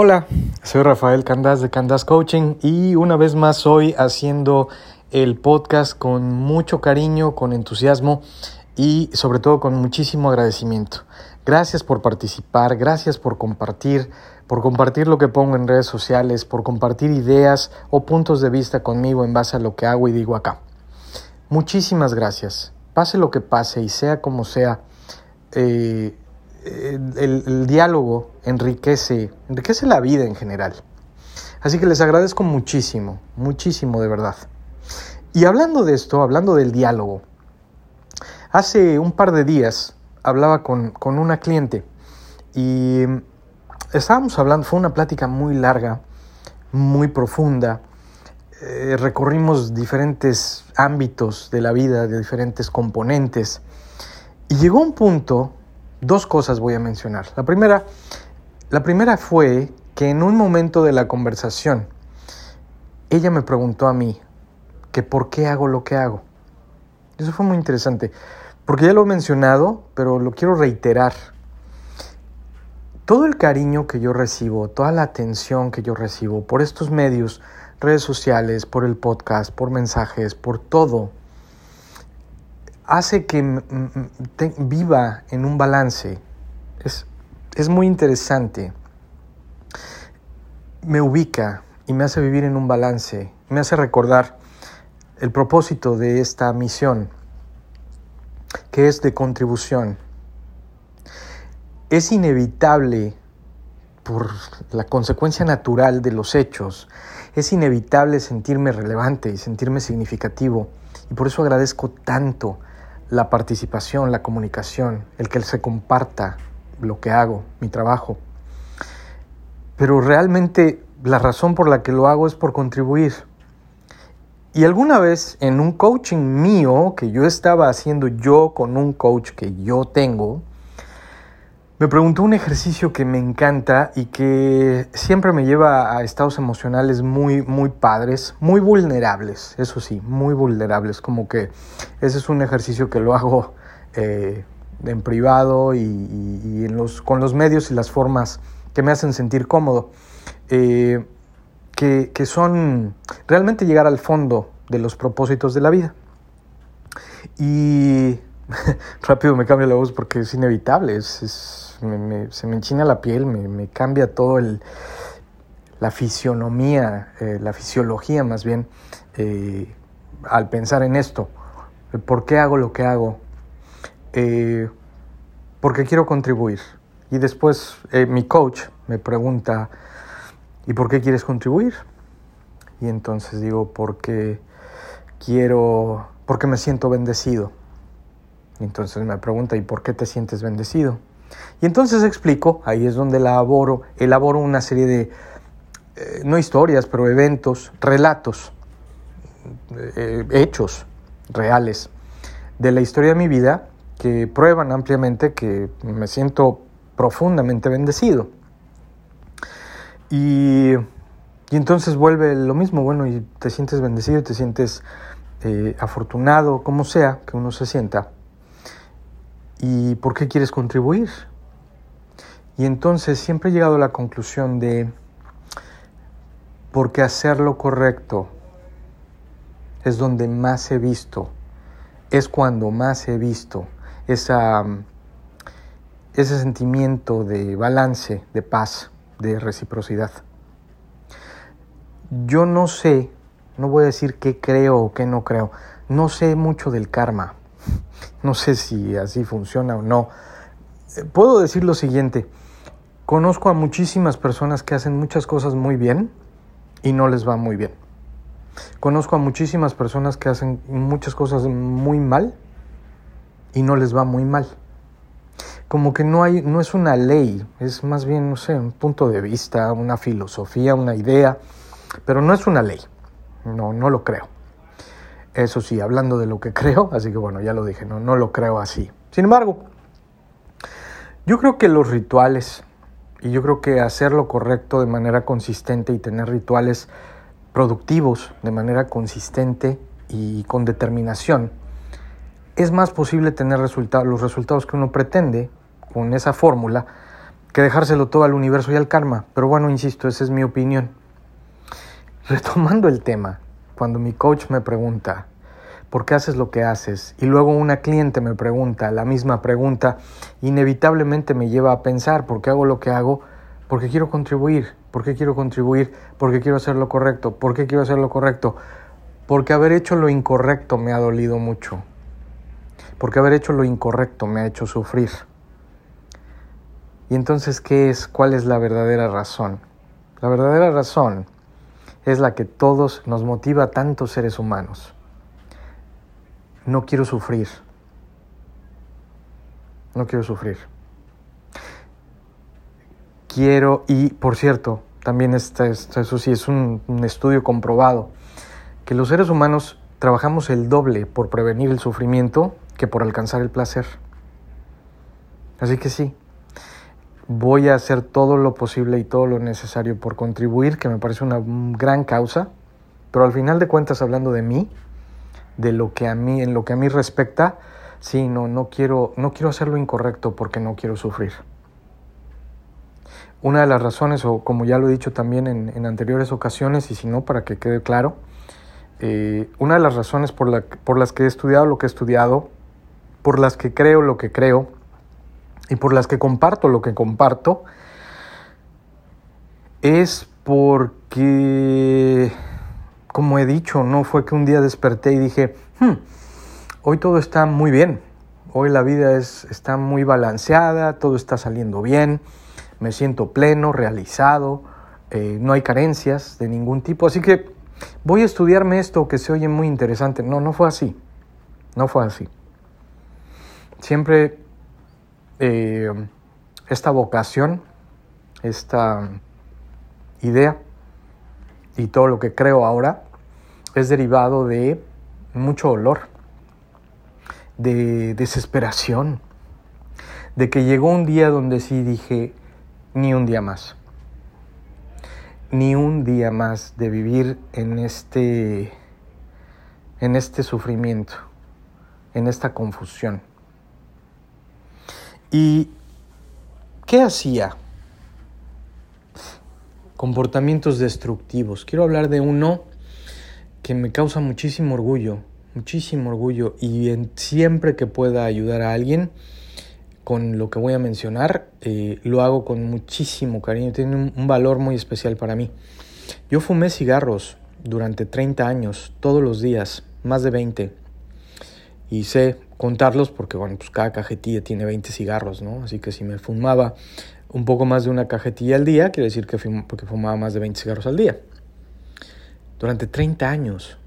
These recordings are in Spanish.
Hola, soy Rafael Candás de Candás Coaching y una vez más hoy haciendo el podcast con mucho cariño, con entusiasmo y sobre todo con muchísimo agradecimiento. Gracias por participar, gracias por compartir, por compartir lo que pongo en redes sociales, por compartir ideas o puntos de vista conmigo en base a lo que hago y digo acá. Muchísimas gracias. Pase lo que pase y sea como sea, eh, el, diálogo enriquece, enriquece la vida en general. Así que les agradezco muchísimo, muchísimo de verdad. Y hablando de esto, hablando del diálogo, hace un par de días hablaba con, una cliente y estábamos hablando, fue una plática muy larga, muy profunda. Eh, recorrimos diferentes ámbitos de la vida, de diferentes componentes. Y llegó un punto Dos cosas voy a mencionar. La primera, la primera fue que en un momento de la conversación, ella me preguntó a mí que por qué hago lo que hago. Eso fue muy interesante, porque ya lo he mencionado, pero lo quiero reiterar. Todo el cariño que yo recibo, toda la atención que yo recibo por estos medios, redes sociales, por el podcast, por mensajes, por todo, hace que viva en un balance. Es, es muy interesante. Me ubica y me hace vivir en un balance. Me hace recordar el propósito de esta misión, que es de contribución. Es inevitable por la consecuencia natural de los hechos, es inevitable sentirme relevante y sentirme significativo. Y por eso agradezco tanto la participación, la comunicación, el que se comparta lo que hago, mi trabajo. Pero realmente la razón por la que lo hago es por contribuir. Y alguna vez en un coaching mío que yo estaba haciendo yo con un coach que yo tengo, me preguntó un ejercicio que me encanta y que siempre me lleva a estados emocionales muy, muy padres, muy vulnerables, eso sí, muy vulnerables, como que ese es un ejercicio que lo hago eh, en privado y, con los medios y las formas que me hacen sentir cómodo, eh, que, son realmente llegar al fondo de los propósitos de la vida. Y rápido me cambia la voz porque es inevitable, es se me enchina la piel, me, cambia todo el, la fisionomía, eh, la fisiología más bien, eh, al pensar en esto. ¿Por qué hago lo que hago? Eh, porque quiero contribuir. Y después mi coach me pregunta, ¿y por qué quieres contribuir? Y entonces digo, porque quiero, porque me siento bendecido. Y entonces me pregunta, ¿y por qué te sientes bendecido? Y entonces explico, ahí es donde elaboro, elaboro una serie de, eh, no historias, pero eventos, relatos, eh, hechos reales de la historia de mi vida que prueban ampliamente que me siento profundamente bendecido. Y, entonces vuelve lo mismo, bueno, y te sientes bendecido, te sientes eh, afortunado, como sea que uno se sienta. ¿Y por qué quieres contribuir? Y entonces siempre he llegado a la conclusión de, porque hacer lo correcto es donde más he visto, es cuando más he visto ese sentimiento de balance, de paz, de reciprocidad. Yo no sé, no voy a decir qué creo o qué no creo, no sé mucho del karma. No sé si así funciona o no. Eh, puedo decir lo siguiente. Conozco a muchísimas personas que hacen muchas cosas muy bien y no les va muy bien. Conozco a muchísimas personas que hacen muchas cosas muy mal y no les va muy mal. Como que no hay, no es una ley, es más bien, no sé, un punto de vista, una filosofía, una idea, pero no es una ley. No, no lo creo. Eso sí, hablando de lo que creo, así que bueno, ya lo dije, no, no lo creo así. Sin embargo, yo creo que los rituales, y yo creo que hacer lo correcto de manera consistente y tener rituales productivos de manera consistente y con determinación, es más posible tener resultados, los resultados que uno pretende con esa fórmula que dejárselo todo al universo y al karma. Pero bueno, insisto, esa es mi opinión. Retomando el tema, cuando mi coach me pregunta, ¿por qué haces lo que haces? Y luego una cliente me pregunta la misma pregunta, inevitablemente me lleva a pensar, ¿por qué hago lo que hago? Porque quiero contribuir. ¿Por qué quiero contribuir? Porque quiero hacer lo correcto. ¿Por qué quiero hacer lo correcto? Porque haber hecho lo incorrecto me ha dolido mucho. Porque haber hecho lo incorrecto me ha hecho sufrir. Y entonces, ¿qué es? ¿Cuál es la verdadera razón? La verdadera razón es la que todos nos motiva a tantos seres humanos. No quiero sufrir. No quiero sufrir. Quiero, y por cierto, también está, eso sí es un, un estudio comprobado, que los seres humanos trabajamos el doble por prevenir el sufrimiento que por alcanzar el placer. Así que sí, voy a hacer todo lo posible y todo lo necesario por contribuir, que me parece una gran causa, pero al final de cuentas hablando de mí, de lo que a mí, en lo que a mí respecta, sí, no, no quiero, no quiero hacer lo incorrecto porque no quiero sufrir. Una de las razones, o como ya lo he dicho también en, anteriores ocasiones, y si no, para que quede claro, eh, una de las razones por, la, por las que he estudiado lo que he estudiado, por las que creo lo que creo, y por las que comparto lo que comparto, es porque, como he dicho, no fue que un día desperté y dije, hmm, hoy todo está muy bien, hoy la vida es, está muy balanceada, todo está saliendo bien, me siento pleno, realizado, eh, no hay carencias de ningún tipo, así que voy a estudiarme esto que se oye muy interesante. No, no fue así, no fue así. Siempre eh, esta vocación, esta idea y todo lo que creo ahora es derivado de mucho dolor, de desesperación, de que llegó un día donde sí dije, ni un día más, ni un día más de vivir en este, en este sufrimiento, en esta confusión. ¿Y qué hacía? Comportamientos destructivos. Quiero hablar de uno que me causa muchísimo orgullo, muchísimo orgullo y siempre que pueda ayudar a alguien con lo que voy a mencionar, eh, lo hago con muchísimo cariño, tiene un, un valor muy especial para mí. Yo fumé cigarros durante 30 años, todos los días, más de 20, y sé contarlos porque, bueno, pues cada cajetilla tiene 20 cigarros, ¿no? Así que si me fumaba un poco más de una cajetilla al día, quiere decir que porque fumaba más de 20 cigarros al día. Durante 30 años.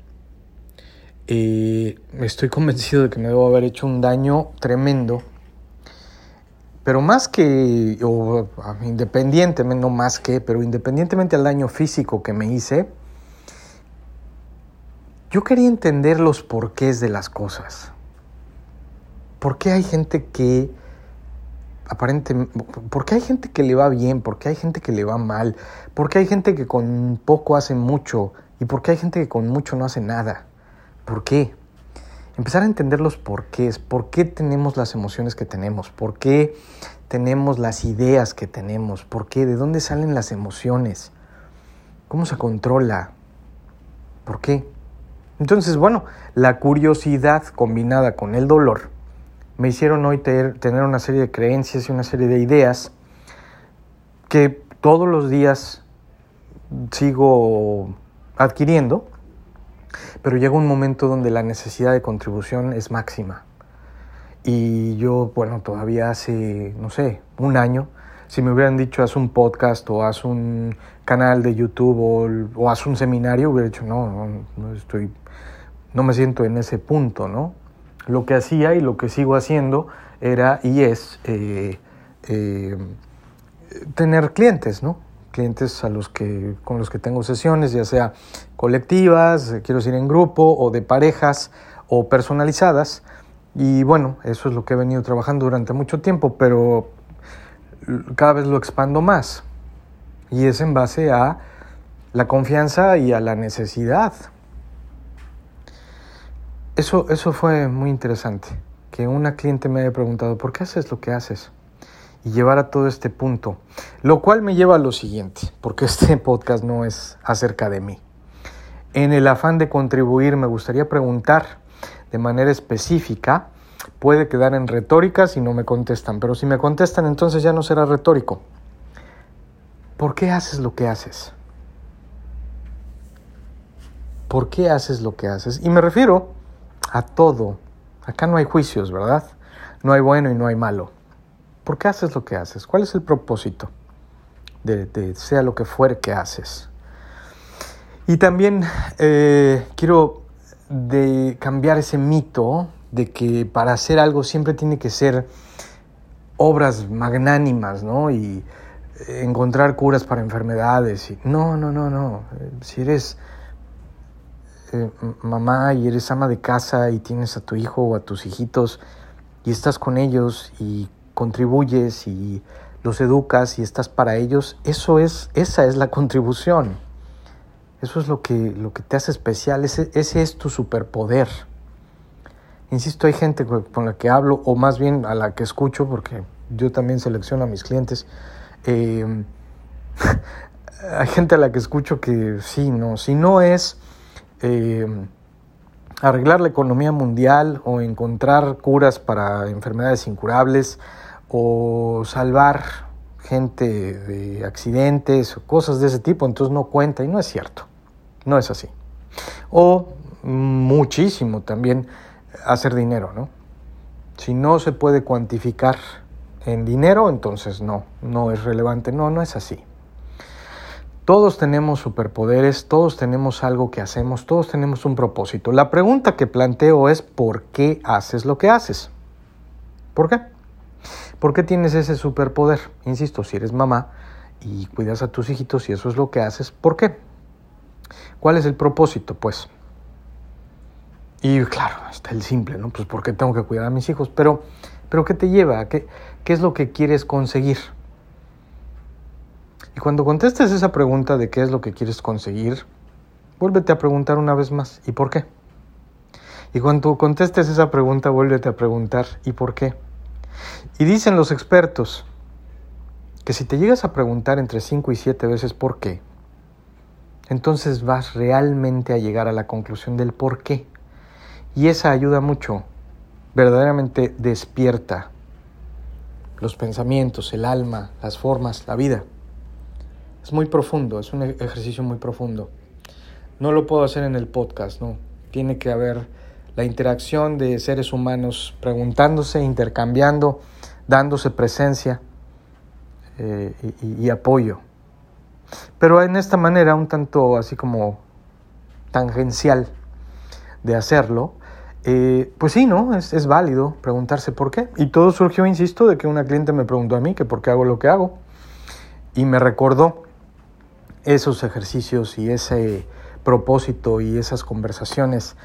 Eh, estoy convencido de que me debo haber hecho un daño tremendo. Pero más que, o independientemente, no más que, pero independientemente del daño físico que me hice, yo quería entender los porqués de las cosas. ¿Por qué hay gente que aparentemente, por qué hay gente que le va bien, por qué hay gente que le va mal, por qué hay gente que con poco hace mucho y por qué hay gente que con mucho no hace nada? ¿Por qué? Empezar a entender los porqués, por qué tenemos las emociones que tenemos, por qué tenemos las ideas que tenemos, por qué, de dónde salen las emociones, cómo se controla, por qué. Entonces, bueno, la curiosidad combinada con el dolor me hicieron hoy tener una serie de creencias y una serie de ideas que todos los días sigo adquiriendo, pero llega un momento donde la necesidad de contribución es máxima. Y yo, bueno, todavía hace, no sé, un año, si me hubieran dicho haz un podcast o haz un canal de YouTube o, haz un seminario, hubiera dicho, no, no, no estoy, no me siento en ese punto, ¿no? Lo que hacía y lo que sigo haciendo era y es eh, eh, tener clientes, ¿no? Clientes a los que, con los que tengo sesiones, ya sea colectivas, eh, quiero decir en grupo, o de parejas, o personalizadas. Y bueno, eso es lo que he venido trabajando durante mucho tiempo, pero cada vez lo expando más. Y es en base a la confianza y a la necesidad eso, eso fue muy interesante, que una cliente me haya preguntado, ¿por qué haces lo que haces? y llevar a todo este punto. Lo cual me lleva a lo siguiente, porque este podcast no es acerca de mí. En el afán de contribuir me gustaría preguntar de manera específica, puede quedar en retórica si no me contestan, pero si me contestan entonces ya no será retórico. ¿Por qué haces lo que haces? ¿Por qué haces lo que haces? Y me refiero a todo. Acá no hay juicios, ¿verdad? No hay bueno y no hay malo. ¿Por qué haces lo que haces? ¿Cuál es el propósito de, sea lo que fuere que haces? Y también eh, quiero de cambiar ese mito de que para hacer algo siempre tiene que ser obras magnánimas, ¿no? Y encontrar curas para enfermedades. Y, no, no, no, no. Si eres eh, mamá y eres ama de casa y tienes a tu hijo o a tus hijitos y estás con ellos y contribuyes y los educas y estás para ellos, eso es, esa es la contribución. Eso es lo que, lo que te hace especial, ese, ese es tu superpoder. Insisto, hay gente con la que hablo, o más bien a la que escucho, porque yo también selecciono a mis clientes. Eh, hay gente a la que escucho que sí, no, si no es eh, arreglar la economía mundial o encontrar curas para enfermedades incurables o salvar gente de accidentes o cosas de ese tipo, entonces no cuenta y no es cierto, no es así. O muchísimo también hacer dinero, ¿no? Si no se puede cuantificar en dinero, entonces no, no es relevante, no, no es así. Todos tenemos superpoderes, todos tenemos algo que hacemos, todos tenemos un propósito. La pregunta que planteo es ¿por qué haces lo que haces? ¿Por qué? ¿Por qué tienes ese superpoder? Insisto, si eres mamá y cuidas a tus hijitos y eso es lo que haces, ¿por qué? ¿Cuál es el propósito? Pues, y claro, está el simple, ¿no? Pues porque tengo que cuidar a mis hijos, pero, pero ¿qué te lleva? ¿Qué, ¿Qué es lo que quieres conseguir? Cuando contestes esa pregunta de qué es lo que quieres conseguir, vuélvete a preguntar una vez más, ¿y por qué? Y cuando contestes esa pregunta, vuélvete a preguntar, ¿y por qué? Y dicen los expertos que si te llegas a preguntar entre 5 y 7 veces por qué, entonces vas realmente a llegar a la conclusión del por qué. Y esa ayuda mucho, verdaderamente despierta los pensamientos, el alma, las formas, la vida. Es muy profundo, es un ejercicio muy profundo. No lo puedo hacer en el podcast, no. Tiene que haber la interacción de seres humanos preguntándose, intercambiando, dándose presencia eh, y, apoyo. Pero en esta manera, un tanto así como tangencial de hacerlo, eh, pues sí, ¿no? Es, es, válido preguntarse por qué. Y todo surgió, insisto, de que una cliente me preguntó a mí que por qué hago lo que hago. Y me recordó esos ejercicios y ese propósito y esas conversaciones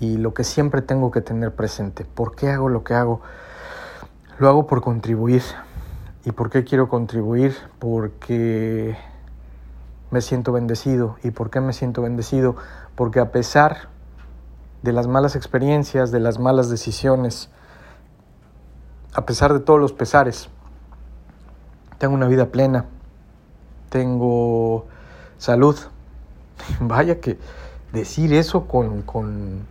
y lo que siempre tengo que tener presente. ¿Por qué hago lo que hago? Lo hago por contribuir. ¿Y por qué quiero contribuir? Porque me siento bendecido. ¿Y por qué me siento bendecido? Porque a pesar de las malas experiencias, de las malas decisiones, a pesar de todos los pesares, tengo una vida plena, tengo salud. Vaya que decir eso con, con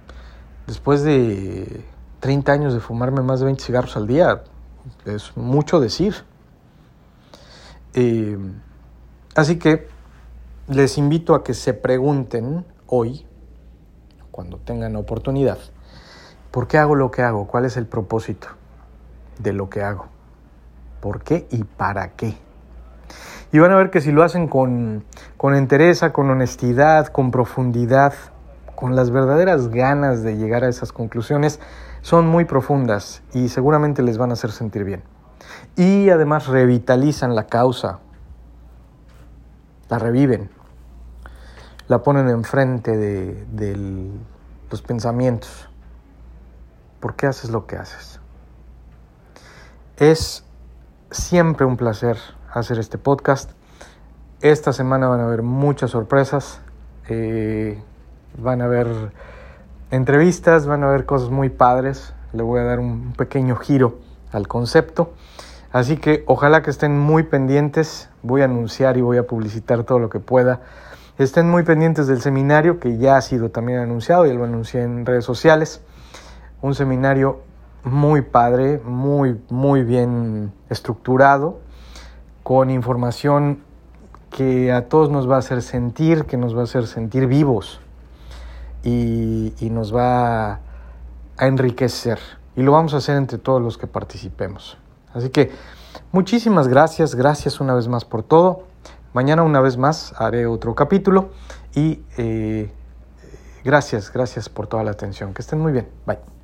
después de 30 años de fumarme más de 20 cigarros al día es mucho decir. Eh, así que les invito a que se pregunten hoy, cuando tengan oportunidad, ¿por qué hago lo que hago? ¿Cuál es el propósito de lo que hago? ¿Por qué y para qué? Y van a ver que si lo hacen con, con entereza, con honestidad, con profundidad, con las verdaderas ganas de llegar a esas conclusiones, son muy profundas y seguramente les van a hacer sentir bien. Y además revitalizan la causa, la reviven, la ponen enfrente de, de los pensamientos. ¿Por qué haces lo que haces? Es siempre un placer hacer este podcast. Esta semana van a haber muchas sorpresas, eh, van a haber entrevistas, van a haber cosas muy padres. Le voy a dar un pequeño giro al concepto. Así que ojalá que estén muy pendientes. Voy a anunciar y voy a publicitar todo lo que pueda. Estén muy pendientes del seminario que ya ha sido también anunciado, ya lo anuncié en redes sociales. Un seminario muy padre, muy, muy bien estructurado, con información que a todos nos va a hacer sentir, que nos va a hacer sentir vivos y, nos va a enriquecer. Y lo vamos a hacer entre todos los que participemos. Así que muchísimas gracias, gracias una vez más por todo. Mañana una vez más haré otro capítulo y eh, gracias, gracias por toda la atención. Que estén muy bien. Bye.